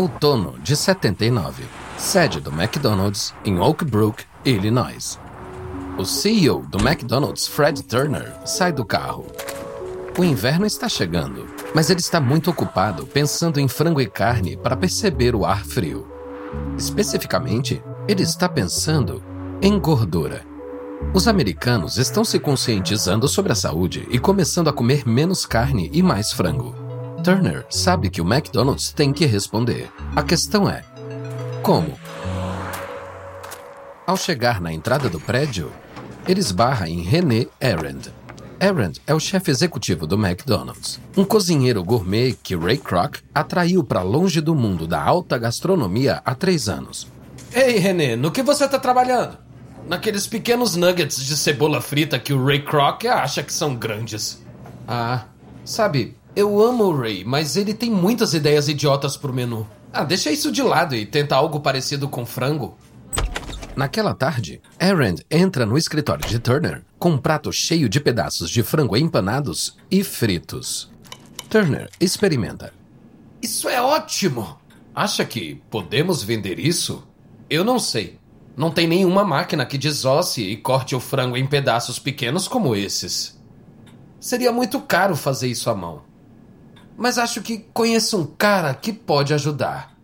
outono de 79, sede do McDonald's em Oak Brook, Illinois. O CEO do McDonald's, Fred Turner, sai do carro. O inverno está chegando, mas ele está muito ocupado pensando em frango e carne para perceber o ar frio. Especificamente, ele está pensando em gordura. Os americanos estão se conscientizando sobre a saúde e começando a comer menos carne e mais frango. Turner sabe que o McDonald's tem que responder. A questão é: como? Ao chegar na entrada do prédio, ele esbarra em René Arend. Arend é o chefe executivo do McDonald's, um cozinheiro gourmet que Ray Kroc atraiu para longe do mundo da alta gastronomia há três anos. Ei, René, no que você está trabalhando? Naqueles pequenos nuggets de cebola frita que o Ray Kroc acha que são grandes. Ah, sabe, eu amo o Ray, mas ele tem muitas ideias idiotas pro menu. Ah, deixa isso de lado e tenta algo parecido com frango. Naquela tarde, Arend entra no escritório de Turner com um prato cheio de pedaços de frango empanados e fritos. Turner experimenta. Isso é ótimo! Acha que podemos vender isso? Eu não sei. Não tem nenhuma máquina que desosse e corte o frango em pedaços pequenos como esses. Seria muito caro fazer isso à mão mas acho que conheço um cara que pode ajudar.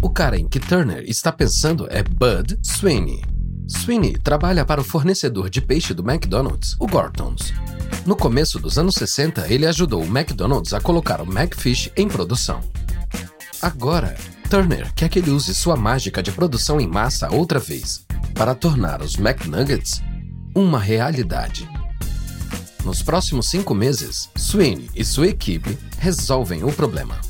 O cara em que Turner está pensando é Bud Sweeney. Sweeney trabalha para o fornecedor de peixe do McDonald's, o Gortons. No começo dos anos 60, ele ajudou o McDonald's a colocar o McFish em produção. Agora, Turner quer que ele use sua mágica de produção em massa outra vez, para tornar os McNuggets uma realidade. Nos próximos cinco meses, Sweeney e sua equipe resolvem o problema.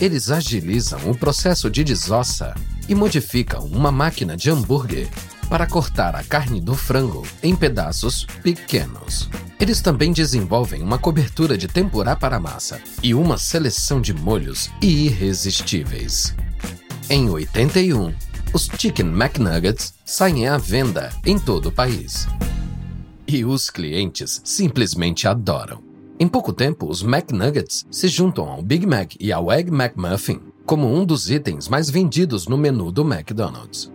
Eles agilizam o processo de desossa e modificam uma máquina de hambúrguer para cortar a carne do frango em pedaços pequenos. Eles também desenvolvem uma cobertura de tempurá para massa e uma seleção de molhos irresistíveis. Em 81, os Chicken McNuggets saem à venda em todo o país. E os clientes simplesmente adoram. Em pouco tempo, os McNuggets se juntam ao Big Mac e ao Egg McMuffin como um dos itens mais vendidos no menu do McDonald's.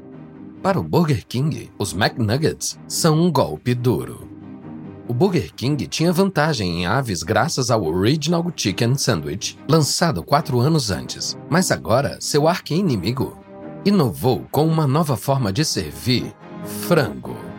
Para o Burger King, os McNuggets são um golpe duro. O Burger King tinha vantagem em aves graças ao Original Chicken Sandwich, lançado quatro anos antes, mas agora seu arqui-inimigo inovou com uma nova forma de servir frango.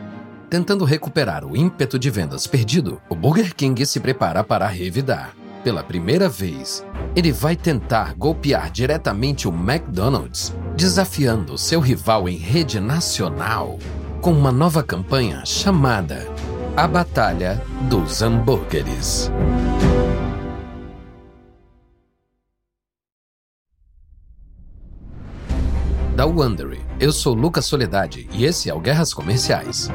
Tentando recuperar o ímpeto de vendas perdido, o Burger King se prepara para revidar. Pela primeira vez, ele vai tentar golpear diretamente o McDonald's, desafiando seu rival em rede nacional com uma nova campanha chamada A Batalha dos Hambúrgueres. Da Wondery, eu sou Lucas Soledade e esse é o Guerras Comerciais.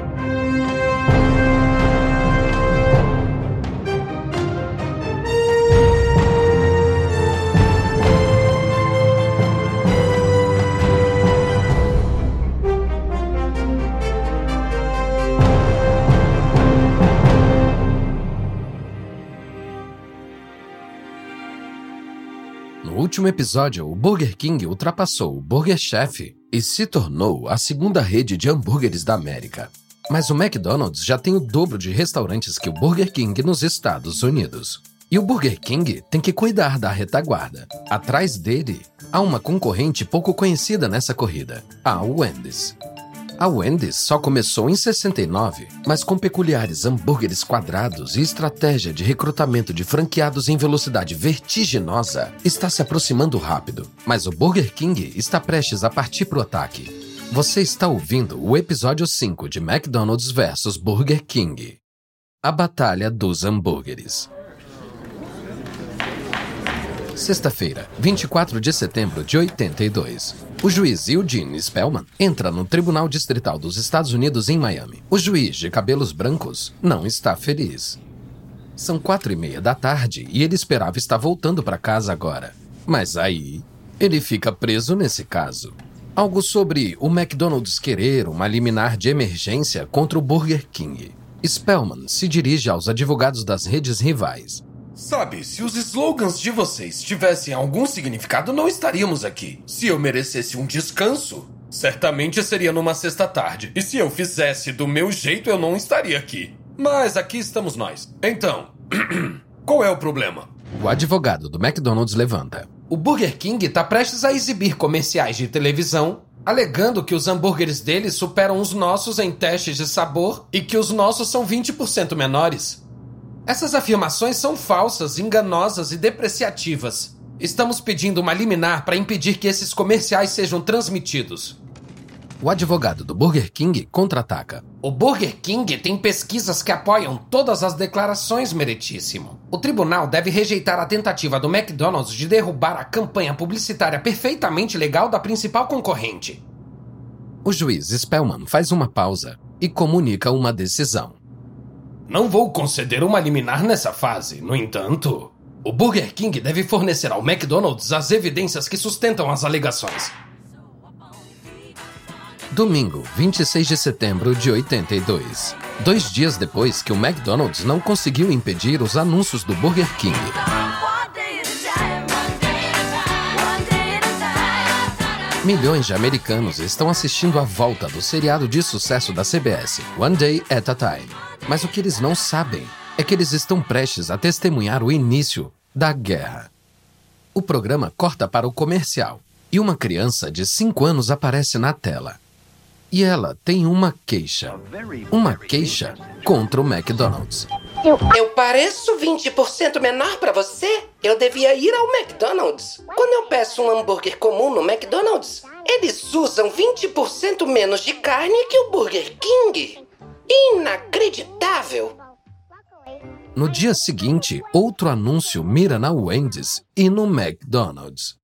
Último episódio, o Burger King ultrapassou o Burger Chef e se tornou a segunda rede de hambúrgueres da América. Mas o McDonald's já tem o dobro de restaurantes que o Burger King nos Estados Unidos. E o Burger King tem que cuidar da retaguarda. Atrás dele, há uma concorrente pouco conhecida nessa corrida, a Wendy's. A Wendy's só começou em 69, mas com peculiares hambúrgueres quadrados e estratégia de recrutamento de franqueados em velocidade vertiginosa, está se aproximando rápido. Mas o Burger King está prestes a partir para o ataque. Você está ouvindo o episódio 5 de McDonald's vs Burger King. A Batalha dos Hambúrgueres. Sexta-feira, 24 de setembro de 82. O juiz Eugene Spellman entra no Tribunal Distrital dos Estados Unidos em Miami. O juiz de cabelos brancos não está feliz. São quatro e meia da tarde e ele esperava estar voltando para casa agora. Mas aí, ele fica preso nesse caso. Algo sobre o McDonald's querer uma liminar de emergência contra o Burger King. Spellman se dirige aos advogados das redes rivais Sabe, se os slogans de vocês tivessem algum significado, não estaríamos aqui. Se eu merecesse um descanso, certamente seria numa sexta-tarde. E se eu fizesse do meu jeito, eu não estaria aqui. Mas aqui estamos nós. Então, qual é o problema? O advogado do McDonald's levanta. O Burger King está prestes a exibir comerciais de televisão alegando que os hambúrgueres deles superam os nossos em testes de sabor e que os nossos são 20% menores. Essas afirmações são falsas, enganosas e depreciativas. Estamos pedindo uma liminar para impedir que esses comerciais sejam transmitidos. O advogado do Burger King contra-ataca. O Burger King tem pesquisas que apoiam todas as declarações, meritíssimo. O tribunal deve rejeitar a tentativa do McDonald's de derrubar a campanha publicitária perfeitamente legal da principal concorrente. O juiz Spellman faz uma pausa e comunica uma decisão. Não vou conceder uma liminar nessa fase, no entanto. O Burger King deve fornecer ao McDonald's as evidências que sustentam as alegações. Domingo, 26 de setembro de 82. Dois dias depois que o McDonald's não conseguiu impedir os anúncios do Burger King. Milhões de americanos estão assistindo à volta do seriado de sucesso da CBS, One Day at a Time. Mas o que eles não sabem é que eles estão prestes a testemunhar o início da guerra. O programa corta para o comercial e uma criança de 5 anos aparece na tela. E ela tem uma queixa. Uma queixa contra o McDonald's. Eu, eu pareço 20% menor para você? Eu devia ir ao McDonald's. Quando eu peço um hambúrguer comum no McDonald's, eles usam 20% menos de carne que o Burger King. Inacreditável! No dia seguinte, outro anúncio mira na Wendy's e no McDonald's.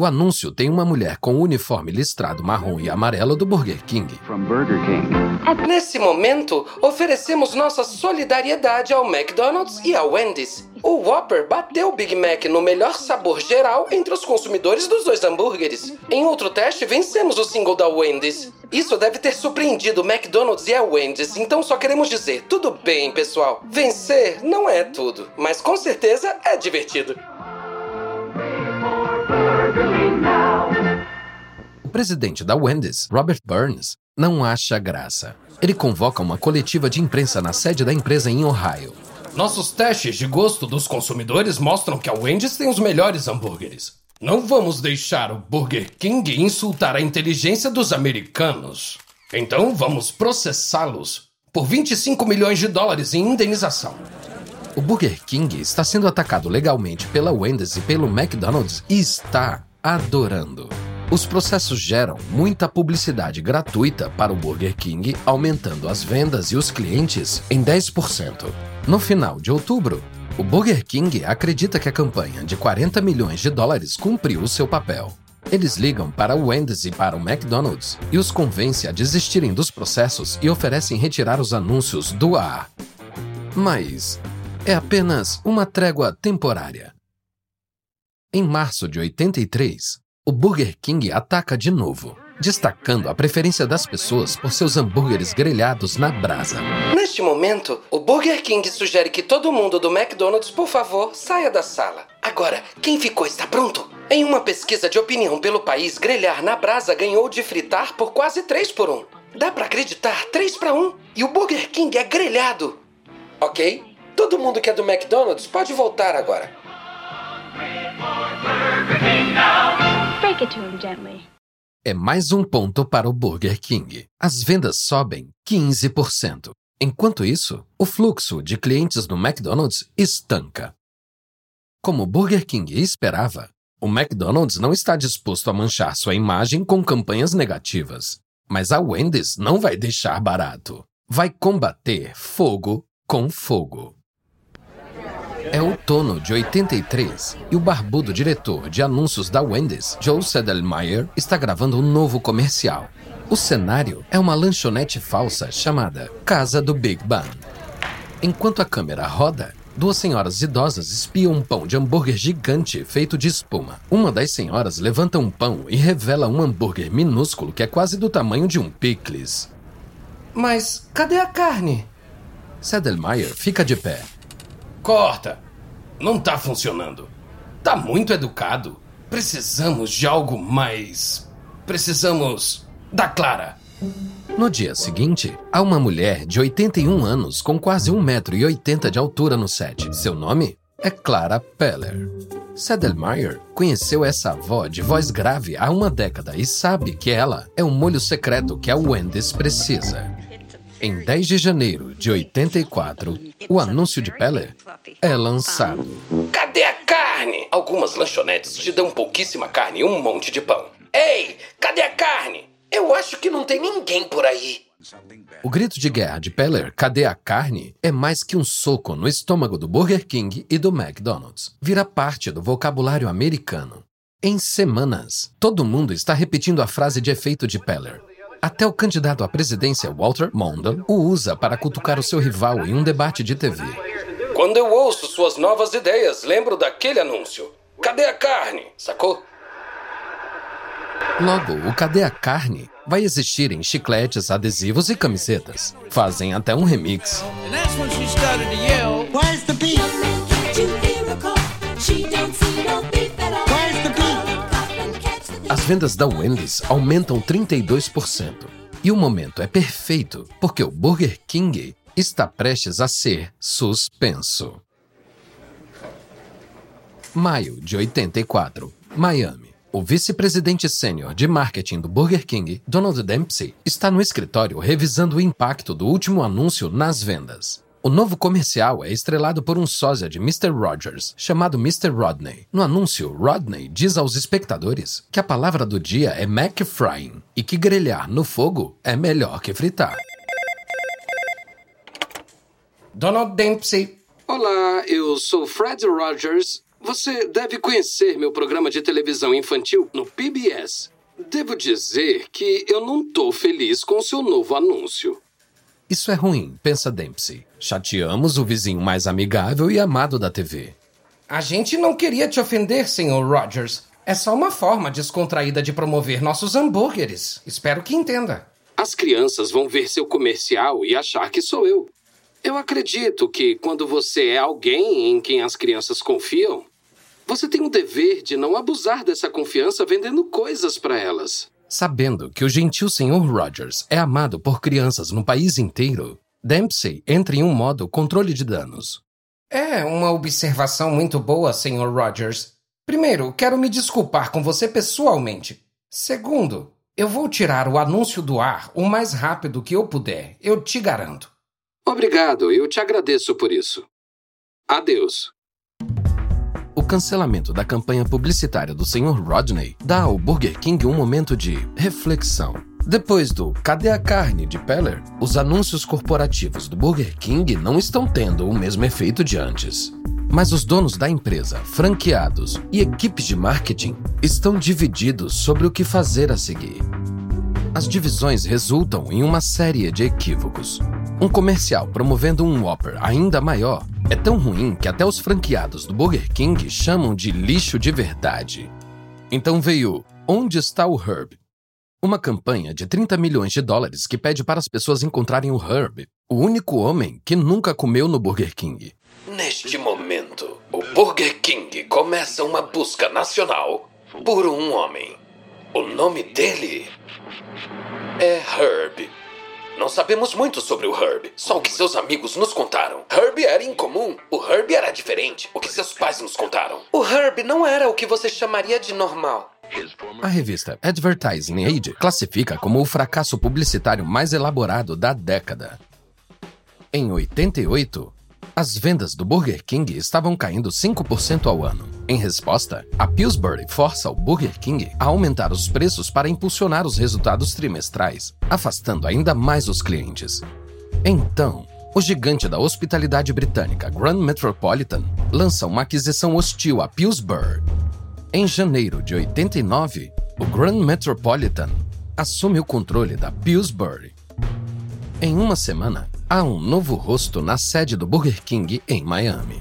O anúncio tem uma mulher com o uniforme listrado marrom e amarelo do Burger King. Burger King. Nesse momento, oferecemos nossa solidariedade ao McDonald's e à Wendy's. O Whopper bateu o Big Mac no melhor sabor geral entre os consumidores dos dois hambúrgueres. Em outro teste, vencemos o single da Wendy's. Isso deve ter surpreendido o McDonald's e a Wendy's, então só queremos dizer: tudo bem, pessoal. Vencer não é tudo, mas com certeza é divertido. Presidente da Wendy's, Robert Burns, não acha graça. Ele convoca uma coletiva de imprensa na sede da empresa em Ohio. Nossos testes de gosto dos consumidores mostram que a Wendy's tem os melhores hambúrgueres. Não vamos deixar o Burger King insultar a inteligência dos americanos. Então vamos processá-los por 25 milhões de dólares em indenização. O Burger King está sendo atacado legalmente pela Wendy's e pelo McDonald's e está adorando. Os processos geram muita publicidade gratuita para o Burger King, aumentando as vendas e os clientes em 10%. No final de outubro, o Burger King acredita que a campanha de 40 milhões de dólares cumpriu seu papel. Eles ligam para o Wendy's e para o McDonald's e os convence a desistirem dos processos e oferecem retirar os anúncios do ar. Mas é apenas uma trégua temporária. Em março de 83, o Burger King ataca de novo, destacando a preferência das pessoas por seus hambúrgueres grelhados na brasa. Neste momento, o Burger King sugere que todo mundo do McDonald's, por favor, saia da sala. Agora, quem ficou está pronto? Em uma pesquisa de opinião pelo país, grelhar na brasa ganhou de fritar por quase 3 por 1. Dá para acreditar? 3 para 1. E o Burger King é grelhado. Ok? Todo mundo que é do McDonald's pode voltar agora. É mais um ponto para o Burger King. As vendas sobem 15%. Enquanto isso, o fluxo de clientes no McDonald's estanca. Como o Burger King esperava, o McDonald's não está disposto a manchar sua imagem com campanhas negativas. Mas a Wendy's não vai deixar barato. Vai combater fogo com fogo. É outono de 83 e o barbudo diretor de anúncios da Wendy's, Joe Sedelmeier, está gravando um novo comercial. O cenário é uma lanchonete falsa chamada Casa do Big Bang. Enquanto a câmera roda, duas senhoras idosas espiam um pão de hambúrguer gigante feito de espuma. Uma das senhoras levanta um pão e revela um hambúrguer minúsculo que é quase do tamanho de um picles. Mas cadê a carne? Sedelmeier fica de pé Corta! Não tá funcionando. Tá muito educado. Precisamos de algo mais. Precisamos da Clara. No dia seguinte, há uma mulher de 81 anos com quase 1,80m de altura no set. Seu nome é Clara Peller. Sedelmeyer conheceu essa avó de voz grave há uma década e sabe que ela é o molho secreto que a Wendy's precisa. Em 10 de janeiro de 84, o anúncio de Peller é lançado. Cadê a carne? Algumas lanchonetes te dão pouquíssima carne e um monte de pão. Ei, cadê a carne? Eu acho que não tem ninguém por aí. O grito de guerra de Peller, cadê a carne, é mais que um soco no estômago do Burger King e do McDonald's. Vira parte do vocabulário americano. Em semanas, todo mundo está repetindo a frase de efeito de Peller. Até o candidato à presidência Walter Mondale o usa para cutucar o seu rival em um debate de TV. Quando eu ouço suas novas ideias, lembro daquele anúncio. Cadê a carne? Sacou? Logo, o Cadê a Carne vai existir em chicletes, adesivos e camisetas. Fazem até um remix. As vendas da Wendy's aumentam 32%. E o momento é perfeito, porque o Burger King está prestes a ser suspenso. Maio de 84, Miami. O vice-presidente sênior de marketing do Burger King, Donald Dempsey, está no escritório revisando o impacto do último anúncio nas vendas. O novo comercial é estrelado por um sósia de Mr. Rogers, chamado Mr. Rodney. No anúncio, Rodney diz aos espectadores que a palavra do dia é McFrying e que grelhar no fogo é melhor que fritar. Donald Dempsey. Olá, eu sou Fred Rogers. Você deve conhecer meu programa de televisão infantil no PBS. Devo dizer que eu não tô feliz com o seu novo anúncio. Isso é ruim, pensa Dempsey. Chateamos o vizinho mais amigável e amado da TV. A gente não queria te ofender, Sr. Rogers. É só uma forma descontraída de promover nossos hambúrgueres. Espero que entenda. As crianças vão ver seu comercial e achar que sou eu. Eu acredito que quando você é alguém em quem as crianças confiam, você tem o dever de não abusar dessa confiança vendendo coisas para elas. Sabendo que o gentil Sr. Rogers é amado por crianças no país inteiro, Dempsey entra em um modo controle de danos. É uma observação muito boa, Sr. Rogers. Primeiro, quero me desculpar com você pessoalmente. Segundo, eu vou tirar o anúncio do ar o mais rápido que eu puder, eu te garanto. Obrigado, eu te agradeço por isso. Adeus. O cancelamento da campanha publicitária do Sr. Rodney dá ao Burger King um momento de reflexão. Depois do Cadê a carne de Peller, os anúncios corporativos do Burger King não estão tendo o mesmo efeito de antes. Mas os donos da empresa, franqueados e equipes de marketing estão divididos sobre o que fazer a seguir. As divisões resultam em uma série de equívocos. Um comercial promovendo um Whopper ainda maior é tão ruim que até os franqueados do Burger King chamam de lixo de verdade. Então veio Onde está o Herb? Uma campanha de 30 milhões de dólares que pede para as pessoas encontrarem o Herb, o único homem que nunca comeu no Burger King. Neste momento, o Burger King começa uma busca nacional por um homem. O nome dele é Herb. Não sabemos muito sobre o Herb, só o que seus amigos nos contaram. Herb era incomum, o Herb era diferente, o que seus pais nos contaram. O Herb não era o que você chamaria de normal. A revista Advertising Age classifica como o fracasso publicitário mais elaborado da década. Em 88, as vendas do Burger King estavam caindo 5% ao ano. Em resposta, a Pillsbury força o Burger King a aumentar os preços para impulsionar os resultados trimestrais, afastando ainda mais os clientes. Então, o gigante da hospitalidade britânica Grand Metropolitan lança uma aquisição hostil a Pillsbury. Em janeiro de 89, o Grand Metropolitan assume o controle da Pillsbury. Em uma semana, há um novo rosto na sede do Burger King em Miami.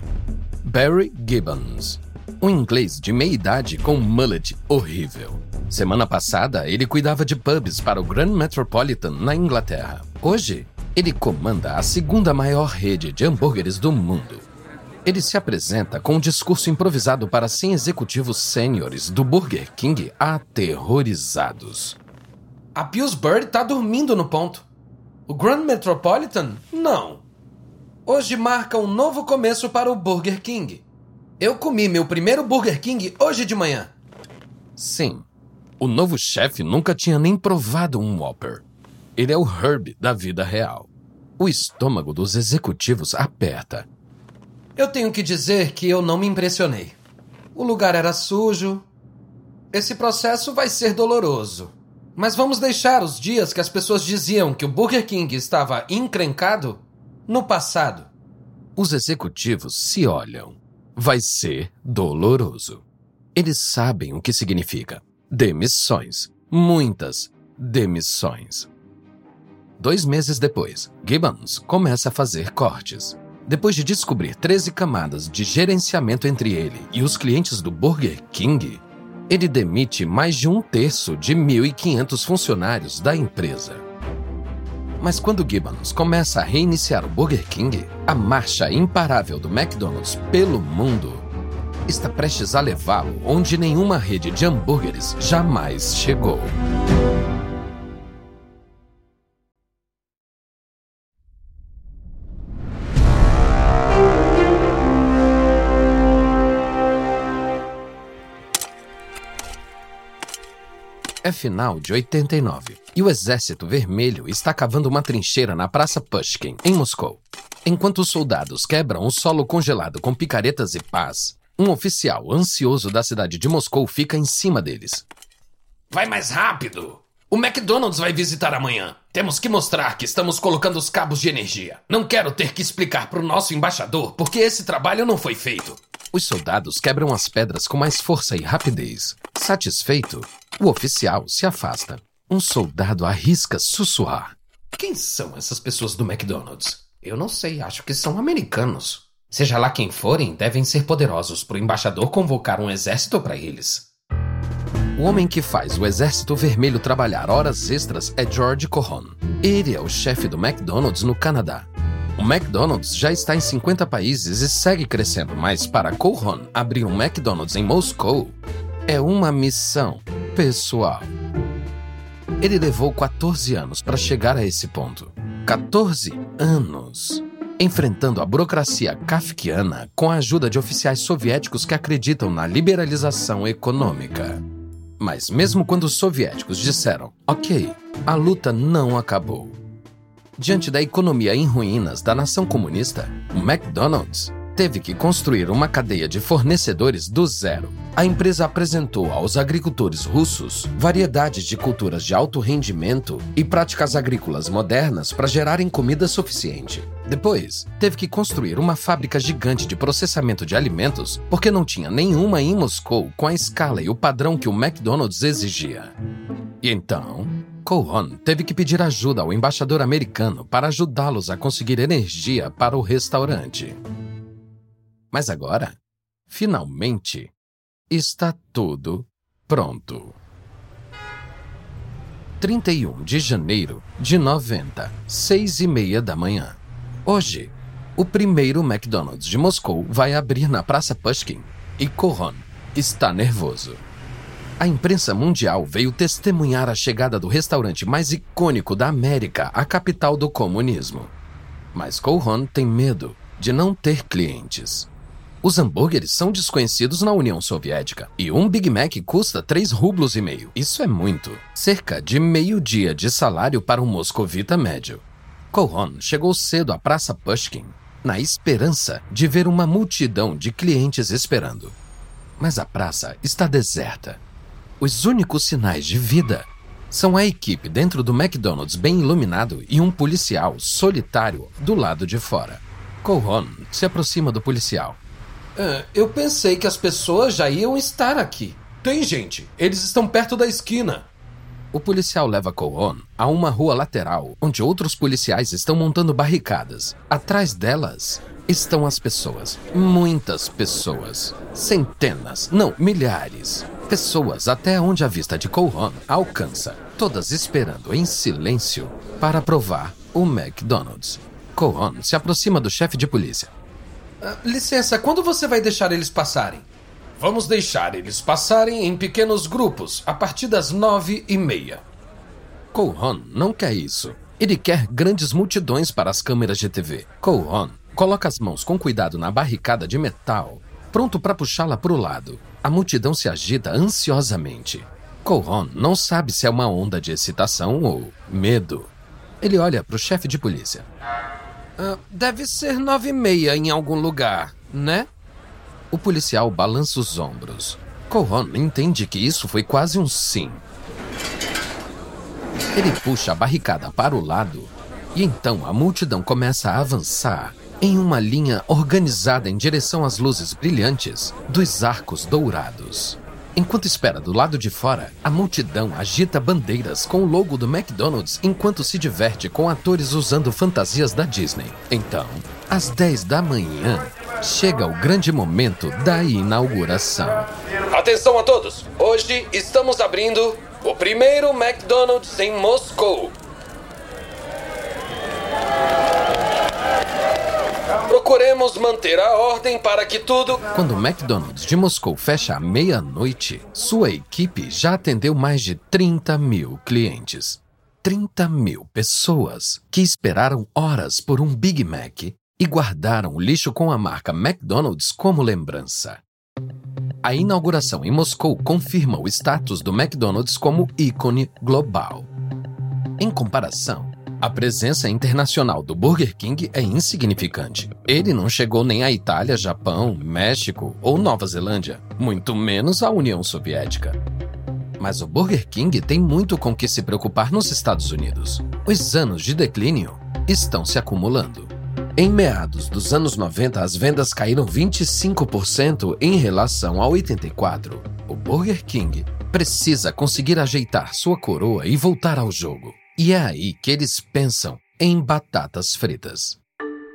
Barry Gibbons, um inglês de meia idade com um mullet horrível. Semana passada, ele cuidava de pubs para o Grand Metropolitan na Inglaterra. Hoje, ele comanda a segunda maior rede de hambúrgueres do mundo. Ele se apresenta com um discurso improvisado para 100 executivos sêniores do Burger King aterrorizados. A Pillsbury tá dormindo no ponto. O Grand Metropolitan, não. Hoje marca um novo começo para o Burger King. Eu comi meu primeiro Burger King hoje de manhã. Sim, o novo chefe nunca tinha nem provado um Whopper. Ele é o Herb da vida real. O estômago dos executivos aperta. Eu tenho que dizer que eu não me impressionei. O lugar era sujo. Esse processo vai ser doloroso. Mas vamos deixar os dias que as pessoas diziam que o Burger King estava encrencado no passado. Os executivos se olham. Vai ser doloroso. Eles sabem o que significa. Demissões. Muitas demissões. Dois meses depois, Gibbons começa a fazer cortes. Depois de descobrir 13 camadas de gerenciamento entre ele e os clientes do Burger King, ele demite mais de um terço de 1.500 funcionários da empresa. Mas quando Gibbons começa a reiniciar o Burger King, a marcha imparável do McDonald's pelo mundo está prestes a levá-lo onde nenhuma rede de hambúrgueres jamais chegou. É final de 89 e o Exército Vermelho está cavando uma trincheira na Praça Pushkin, em Moscou. Enquanto os soldados quebram o solo congelado com picaretas e pás, um oficial ansioso da cidade de Moscou fica em cima deles. Vai mais rápido! O McDonald's vai visitar amanhã. Temos que mostrar que estamos colocando os cabos de energia. Não quero ter que explicar para o nosso embaixador porque esse trabalho não foi feito. Os soldados quebram as pedras com mais força e rapidez. Satisfeito, o oficial se afasta. Um soldado arrisca sussurrar. Quem são essas pessoas do McDonald's? Eu não sei, acho que são americanos. Seja lá quem forem, devem ser poderosos para o embaixador convocar um exército para eles. O homem que faz o Exército Vermelho trabalhar horas extras é George Cohon. Ele é o chefe do McDonald's no Canadá. O McDonald's já está em 50 países e segue crescendo, mas para Cohon abrir um McDonald's em Moscou é uma missão pessoal. Ele levou 14 anos para chegar a esse ponto. 14 anos enfrentando a burocracia kafkiana com a ajuda de oficiais soviéticos que acreditam na liberalização econômica. Mas mesmo quando os soviéticos disseram, ok, a luta não acabou. Diante da economia em ruínas da nação comunista, o McDonald's teve que construir uma cadeia de fornecedores do zero. A empresa apresentou aos agricultores russos variedades de culturas de alto rendimento e práticas agrícolas modernas para gerarem comida suficiente. Depois, teve que construir uma fábrica gigante de processamento de alimentos porque não tinha nenhuma em Moscou com a escala e o padrão que o McDonald's exigia. E então, Cohon teve que pedir ajuda ao embaixador americano para ajudá-los a conseguir energia para o restaurante. Mas agora, finalmente, está tudo pronto. 31 de janeiro de 90, seis e meia da manhã. Hoje, o primeiro McDonald's de Moscou vai abrir na Praça Pushkin e Koron está nervoso. A imprensa mundial veio testemunhar a chegada do restaurante mais icônico da América à capital do comunismo. Mas Koron tem medo de não ter clientes. Os hambúrgueres são desconhecidos na União Soviética e um Big Mac custa 3 rublos e meio. Isso é muito. Cerca de meio dia de salário para um moscovita médio. Koron chegou cedo à Praça Pushkin, na esperança de ver uma multidão de clientes esperando. Mas a praça está deserta. Os únicos sinais de vida são a equipe dentro do McDonald's bem iluminado e um policial solitário do lado de fora. Koron se aproxima do policial é, eu pensei que as pessoas já iam estar aqui. Tem gente, eles estão perto da esquina. O policial leva Coon a uma rua lateral, onde outros policiais estão montando barricadas. Atrás delas estão as pessoas. Muitas pessoas. Centenas, não, milhares. Pessoas até onde a vista de Coon alcança. Todas esperando em silêncio para provar o McDonald's. Coon se aproxima do chefe de polícia. Uh, licença, quando você vai deixar eles passarem? Vamos deixar eles passarem em pequenos grupos a partir das nove e meia. Cohon não quer isso. Ele quer grandes multidões para as câmeras de TV. Cohon coloca as mãos com cuidado na barricada de metal, pronto para puxá-la para o lado. A multidão se agita ansiosamente. Cohon não sabe se é uma onda de excitação ou medo. Ele olha para o chefe de polícia. Uh, deve ser nove e meia em algum lugar, né? O policial balança os ombros. Cohon entende que isso foi quase um sim. Ele puxa a barricada para o lado e então a multidão começa a avançar em uma linha organizada em direção às luzes brilhantes dos arcos dourados. Enquanto espera do lado de fora, a multidão agita bandeiras com o logo do McDonald's enquanto se diverte com atores usando fantasias da Disney. Então, às 10 da manhã, chega o grande momento da inauguração. Atenção a todos! Hoje estamos abrindo o primeiro McDonald's em Moscou. Procuremos manter a ordem para que tudo. Quando o McDonald's de Moscou fecha à meia-noite, sua equipe já atendeu mais de 30 mil clientes. 30 mil pessoas que esperaram horas por um Big Mac e guardaram o lixo com a marca McDonald's como lembrança. A inauguração em Moscou confirma o status do McDonald's como ícone global. Em comparação, a presença internacional do Burger King é insignificante. Ele não chegou nem à Itália, Japão, México ou Nova Zelândia, muito menos à União Soviética. Mas o Burger King tem muito com que se preocupar nos Estados Unidos. Os anos de declínio estão se acumulando. Em meados dos anos 90, as vendas caíram 25% em relação a 84. O Burger King precisa conseguir ajeitar sua coroa e voltar ao jogo. E é aí que eles pensam em batatas fritas.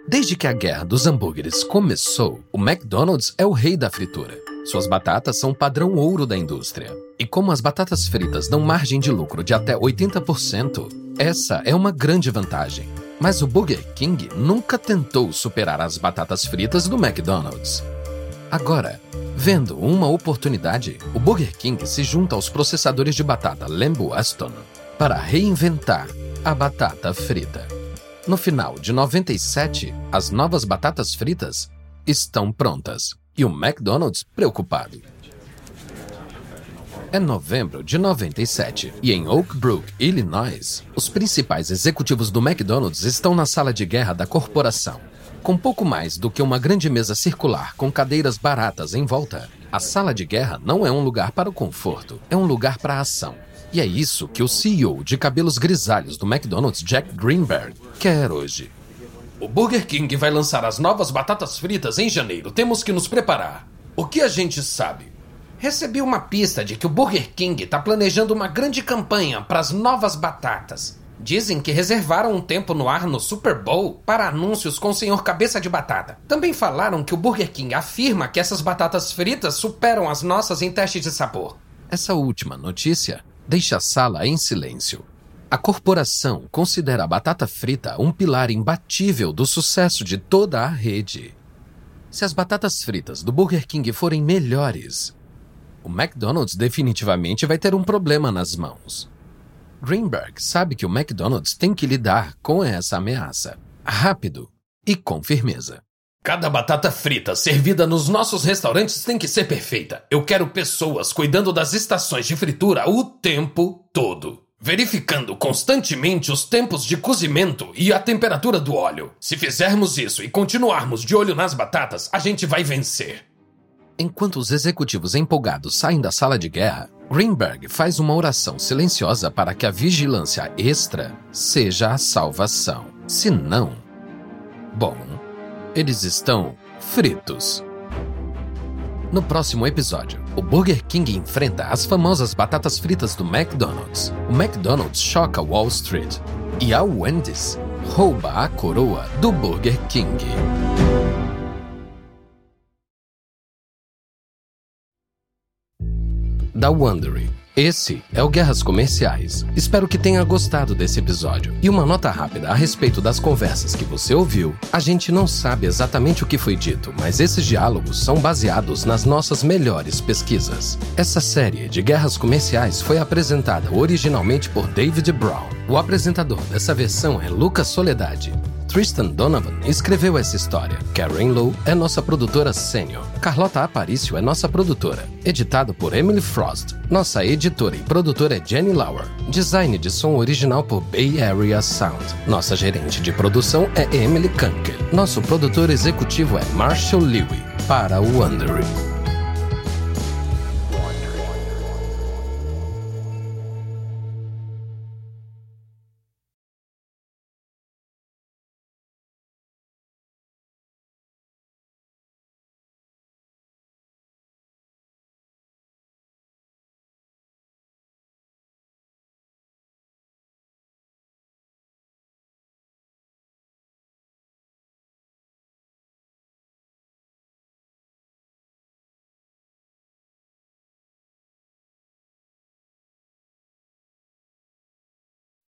Desde que a guerra dos hambúrgueres começou, o McDonald's é o rei da fritura. Suas batatas são padrão ouro da indústria. E como as batatas fritas dão margem de lucro de até 80%, essa é uma grande vantagem. Mas o Burger King nunca tentou superar as batatas fritas do McDonald's. Agora, vendo uma oportunidade, o Burger King se junta aos processadores de batata Lambo Aston para reinventar a batata frita. No final de 97, as novas batatas fritas estão prontas e o McDonald's preocupado. É novembro de 97 e em Oak Brook, Illinois, os principais executivos do McDonald's estão na sala de guerra da corporação. Com pouco mais do que uma grande mesa circular com cadeiras baratas em volta, a sala de guerra não é um lugar para o conforto, é um lugar para a ação. E é isso que o CEO de cabelos grisalhos do McDonald's, Jack Greenberg, quer hoje. O Burger King vai lançar as novas batatas fritas em janeiro. Temos que nos preparar. O que a gente sabe? Recebi uma pista de que o Burger King está planejando uma grande campanha para as novas batatas. Dizem que reservaram um tempo no ar no Super Bowl para anúncios com o senhor Cabeça de Batata. Também falaram que o Burger King afirma que essas batatas fritas superam as nossas em testes de sabor. Essa última notícia deixa a sala em silêncio. A corporação considera a batata frita um pilar imbatível do sucesso de toda a rede. Se as batatas fritas do Burger King forem melhores, o McDonald's definitivamente vai ter um problema nas mãos. Greenberg sabe que o McDonald's tem que lidar com essa ameaça, rápido e com firmeza. Cada batata frita servida nos nossos restaurantes tem que ser perfeita. Eu quero pessoas cuidando das estações de fritura o tempo todo. Verificando constantemente os tempos de cozimento e a temperatura do óleo. Se fizermos isso e continuarmos de olho nas batatas, a gente vai vencer. Enquanto os executivos empolgados saem da sala de guerra, Greenberg faz uma oração silenciosa para que a vigilância extra seja a salvação. Se não, bom, eles estão fritos. No próximo episódio, o Burger King enfrenta as famosas batatas fritas do McDonald's. O McDonald's choca Wall Street e a Wendy's rouba a coroa do Burger King. da Wondery. Esse é o Guerras Comerciais. Espero que tenha gostado desse episódio. E uma nota rápida a respeito das conversas que você ouviu. A gente não sabe exatamente o que foi dito, mas esses diálogos são baseados nas nossas melhores pesquisas. Essa série de Guerras Comerciais foi apresentada originalmente por David Brown. O apresentador dessa versão é Lucas Soledade. Tristan Donovan escreveu essa história. Karen Lowe é nossa produtora sênior. Carlota Aparício é nossa produtora. Editado por Emily Frost. Nossa editora e produtora é Jenny Lauer. Design de som original por Bay Area Sound. Nossa gerente de produção é Emily Kunkel. Nosso produtor executivo é Marshall Lewy. Para o Wondering.